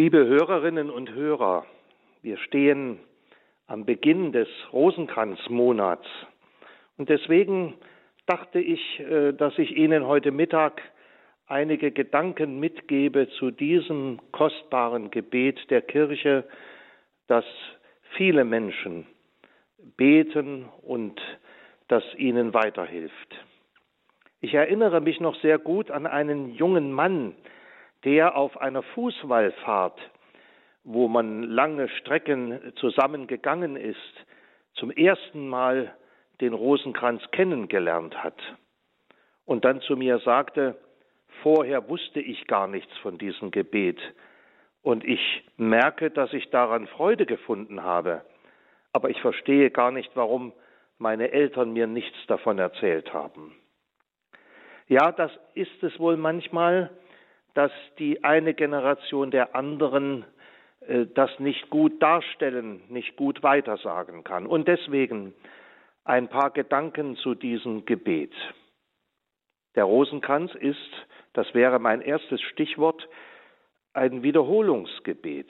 Liebe Hörerinnen und Hörer, wir stehen am Beginn des Rosenkranzmonats und deswegen dachte ich, äh, dass ich Ihnen heute Mittag einige Gedanken mitgebe zu diesem kostbaren Gebet der Kirche, das viele Menschen beten und das ihnen weiterhilft. Ich erinnere mich noch sehr gut an einen jungen Mann, der auf einer Fußwallfahrt, wo man lange Strecken zusammengegangen ist, zum ersten Mal den Rosenkranz kennengelernt hat und dann zu mir sagte, vorher wusste ich gar nichts von diesem Gebet und ich merke, dass ich daran Freude gefunden habe, aber ich verstehe gar nicht, warum meine Eltern mir nichts davon erzählt haben. Ja, das ist es wohl manchmal, dass die eine Generation der anderen äh, das nicht gut darstellen, nicht gut weitersagen kann. Und deswegen ein paar Gedanken zu diesem Gebet. Der Rosenkranz ist, das wäre mein erstes Stichwort, ein Wiederholungsgebet.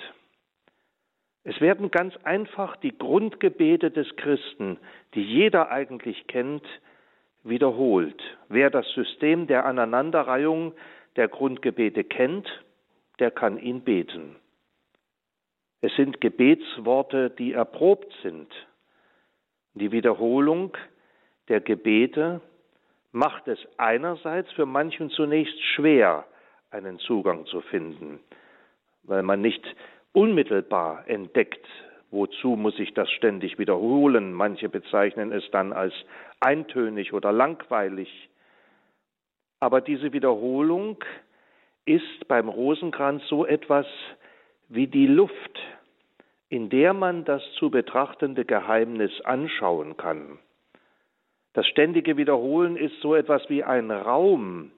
Es werden ganz einfach die Grundgebete des Christen, die jeder eigentlich kennt, wiederholt. Wer das System der Aneinanderreihung der Grundgebete kennt, der kann ihn beten. Es sind Gebetsworte, die erprobt sind. Die Wiederholung der Gebete macht es einerseits für manchen zunächst schwer, einen Zugang zu finden, weil man nicht unmittelbar entdeckt, wozu muss ich das ständig wiederholen. Manche bezeichnen es dann als eintönig oder langweilig. Aber diese Wiederholung ist beim Rosenkranz so etwas wie die Luft, in der man das zu betrachtende Geheimnis anschauen kann. Das ständige Wiederholen ist so etwas wie ein Raum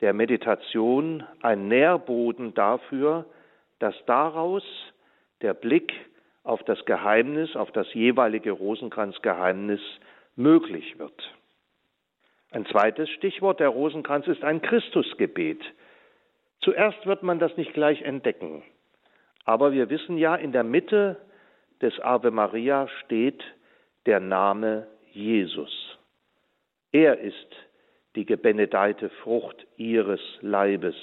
der Meditation, ein Nährboden dafür, dass daraus der Blick auf das Geheimnis, auf das jeweilige Rosenkranzgeheimnis möglich wird. Ein zweites Stichwort, der Rosenkranz ist ein Christusgebet. Zuerst wird man das nicht gleich entdecken, aber wir wissen ja, in der Mitte des Ave Maria steht der Name Jesus. Er ist die gebenedeite Frucht ihres Leibes,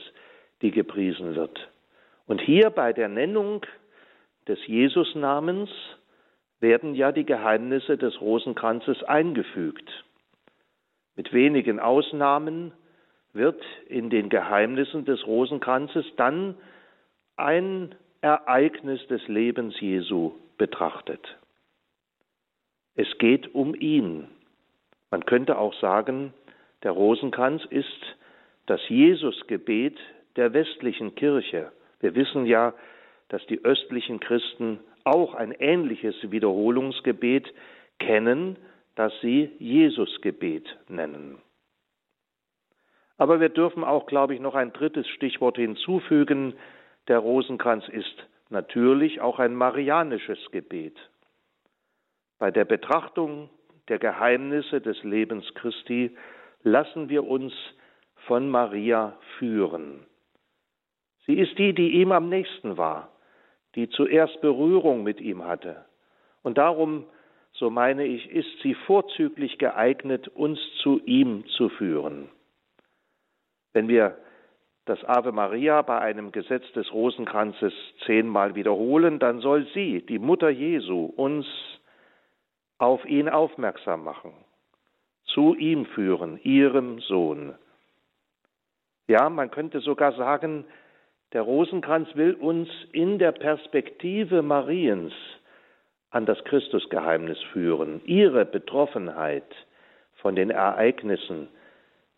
die gepriesen wird. Und hier bei der Nennung des Jesusnamens werden ja die Geheimnisse des Rosenkranzes eingefügt. Mit wenigen Ausnahmen wird in den Geheimnissen des Rosenkranzes dann ein Ereignis des Lebens Jesu betrachtet. Es geht um ihn. Man könnte auch sagen, der Rosenkranz ist das Jesusgebet der westlichen Kirche. Wir wissen ja, dass die östlichen Christen auch ein ähnliches Wiederholungsgebet kennen, das sie Jesusgebet nennen. Aber wir dürfen auch, glaube ich, noch ein drittes Stichwort hinzufügen. Der Rosenkranz ist natürlich auch ein marianisches Gebet. Bei der Betrachtung der Geheimnisse des Lebens Christi lassen wir uns von Maria führen. Sie ist die, die ihm am nächsten war, die zuerst Berührung mit ihm hatte. Und darum, so meine ich, ist sie vorzüglich geeignet, uns zu ihm zu führen. Wenn wir das Ave Maria bei einem Gesetz des Rosenkranzes zehnmal wiederholen, dann soll sie, die Mutter Jesu, uns auf ihn aufmerksam machen, zu ihm führen, ihrem Sohn. Ja, man könnte sogar sagen, der Rosenkranz will uns in der Perspektive Mariens an das Christusgeheimnis führen. Ihre Betroffenheit von den Ereignissen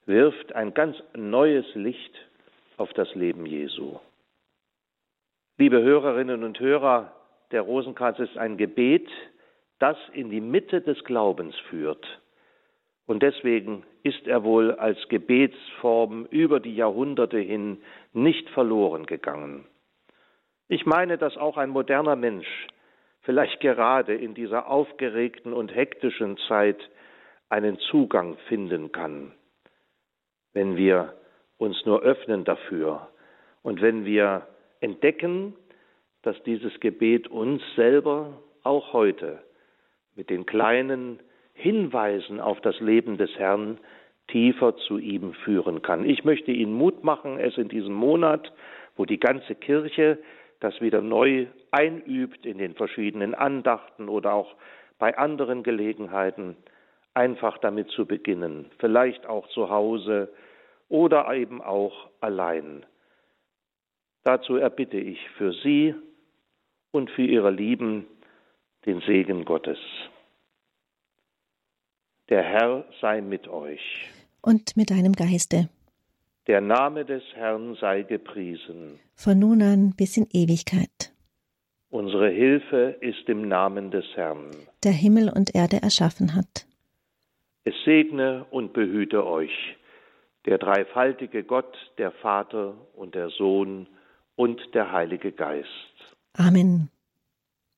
wirft ein ganz neues Licht auf das Leben Jesu. Liebe Hörerinnen und Hörer, der Rosenkranz ist ein Gebet, das in die Mitte des Glaubens führt. Und deswegen ist er wohl als Gebetsform über die Jahrhunderte hin nicht verloren gegangen. Ich meine, dass auch ein moderner Mensch vielleicht gerade in dieser aufgeregten und hektischen Zeit einen Zugang finden kann, wenn wir uns nur öffnen dafür und wenn wir entdecken, dass dieses Gebet uns selber auch heute mit den kleinen Hinweisen auf das Leben des Herrn tiefer zu ihm führen kann. Ich möchte Ihnen Mut machen, es in diesem Monat, wo die ganze Kirche das wieder neu einübt in den verschiedenen Andachten oder auch bei anderen Gelegenheiten, einfach damit zu beginnen, vielleicht auch zu Hause oder eben auch allein. Dazu erbitte ich für Sie und für Ihre Lieben den Segen Gottes. Der Herr sei mit euch. Und mit deinem Geiste. Der Name des Herrn sei gepriesen. Von nun an bis in Ewigkeit. Unsere Hilfe ist im Namen des Herrn. Der Himmel und Erde erschaffen hat. Es segne und behüte euch der dreifaltige Gott, der Vater und der Sohn und der Heilige Geist. Amen.